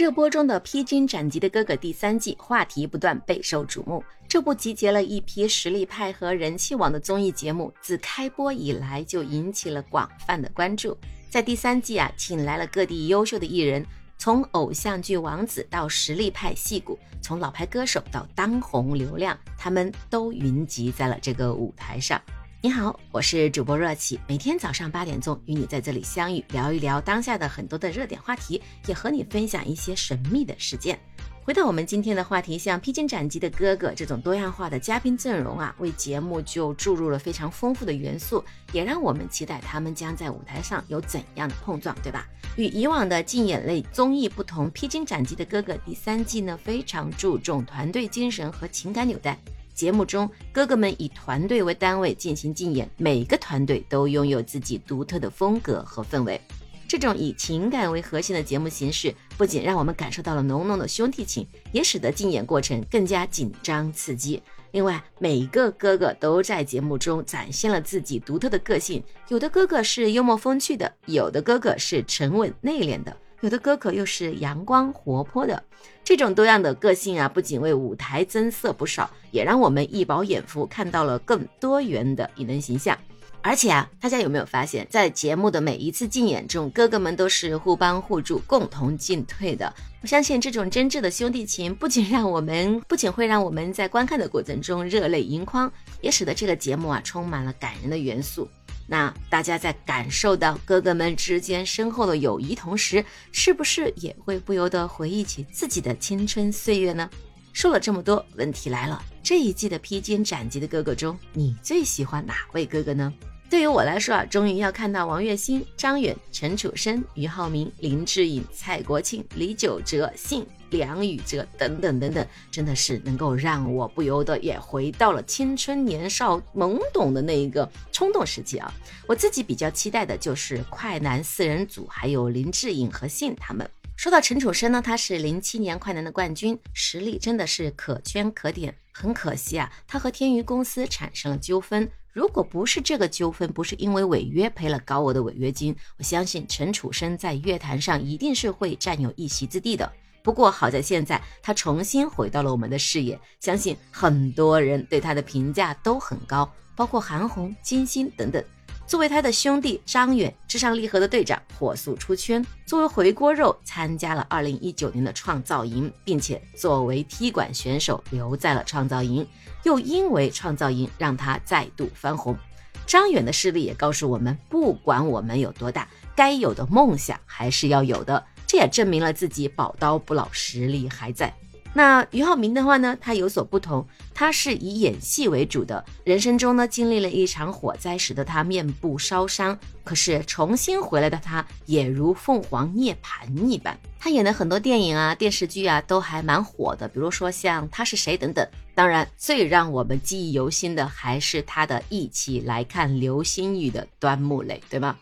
热播中的《披荆斩棘的哥哥》第三季话题不断，备受瞩目。这部集结了一批实力派和人气王的综艺节目，自开播以来就引起了广泛的关注。在第三季啊，请来了各地优秀的艺人，从偶像剧王子到实力派戏骨，从老牌歌手到当红流量，他们都云集在了这个舞台上。你好，我是主播热起，每天早上八点钟与你在这里相遇，聊一聊当下的很多的热点话题，也和你分享一些神秘的事件。回到我们今天的话题，像披荆斩棘的哥哥这种多样化的嘉宾阵容啊，为节目就注入了非常丰富的元素，也让我们期待他们将在舞台上有怎样的碰撞，对吧？与以往的竞演类综艺不同，披荆斩棘的哥哥第三季呢，非常注重团队精神和情感纽带。节目中，哥哥们以团队为单位进行竞演，每个团队都拥有自己独特的风格和氛围。这种以情感为核心的节目形式，不仅让我们感受到了浓浓的兄弟情，也使得竞演过程更加紧张刺激。另外，每个哥哥都在节目中展现了自己独特的个性，有的哥哥是幽默风趣的，有的哥哥是沉稳内敛的。有的哥哥又是阳光活泼的，这种多样的个性啊，不仅为舞台增色不少，也让我们一饱眼福，看到了更多元的艺人形象。而且啊，大家有没有发现，在节目的每一次竞演中，哥哥们都是互帮互助、共同进退的。我相信这种真挚的兄弟情，不仅让我们，不仅会让我们在观看的过程中热泪盈眶，也使得这个节目啊，充满了感人的元素。那大家在感受到哥哥们之间深厚的友谊同时，是不是也会不由得回忆起自己的青春岁月呢？说了这么多，问题来了，这一季的披荆斩棘的哥哥中，你最喜欢哪位哥哥呢？对于我来说啊，终于要看到王栎鑫、张远、陈楚生、俞灏明、林志颖、蔡国庆、李玖哲、信。梁宇哲等等等等，真的是能够让我不由得也回到了青春年少懵懂的那一个冲动时期啊！我自己比较期待的就是快男四人组，还有林志颖和信他们。说到陈楚生呢，他是零七年快男的冠军，实力真的是可圈可点。很可惜啊，他和天娱公司产生了纠纷。如果不是这个纠纷，不是因为违约赔了高额的违约金，我相信陈楚生在乐坛上一定是会占有一席之地的。不过好在现在他重新回到了我们的视野，相信很多人对他的评价都很高，包括韩红、金星等等。作为他的兄弟张远，至上励合的队长，火速出圈。作为回锅肉，参加了二零一九年的创造营，并且作为踢馆选手留在了创造营，又因为创造营让他再度翻红。张远的势力也告诉我们，不管我们有多大，该有的梦想还是要有的。这也证明了自己宝刀不老，实力还在。那俞灏明的话呢，他有所不同，他是以演戏为主的。人生中呢，经历了一场火灾，使得他面部烧伤。可是重新回来的他，也如凤凰涅槃一般。他演的很多电影啊、电视剧啊，都还蛮火的。比如说像《他是谁》等等。当然，最让我们记忆犹新的，还是他的一起来看流星雨的端木磊，对吗？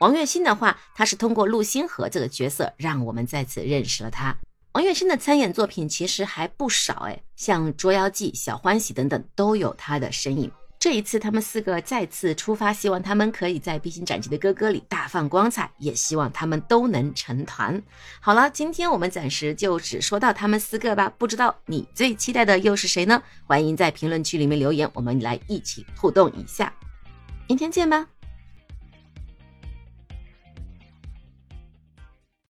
王栎鑫的话，他是通过陆星河这个角色，让我们再次认识了他。王栎鑫的参演作品其实还不少，哎，像《捉妖记》《小欢喜》等等都有他的身影。这一次他们四个再次出发，希望他们可以在《披荆斩棘的哥哥》里大放光彩，也希望他们都能成团。好了，今天我们暂时就只说到他们四个吧。不知道你最期待的又是谁呢？欢迎在评论区里面留言，我们来一起互动一下。明天见吧。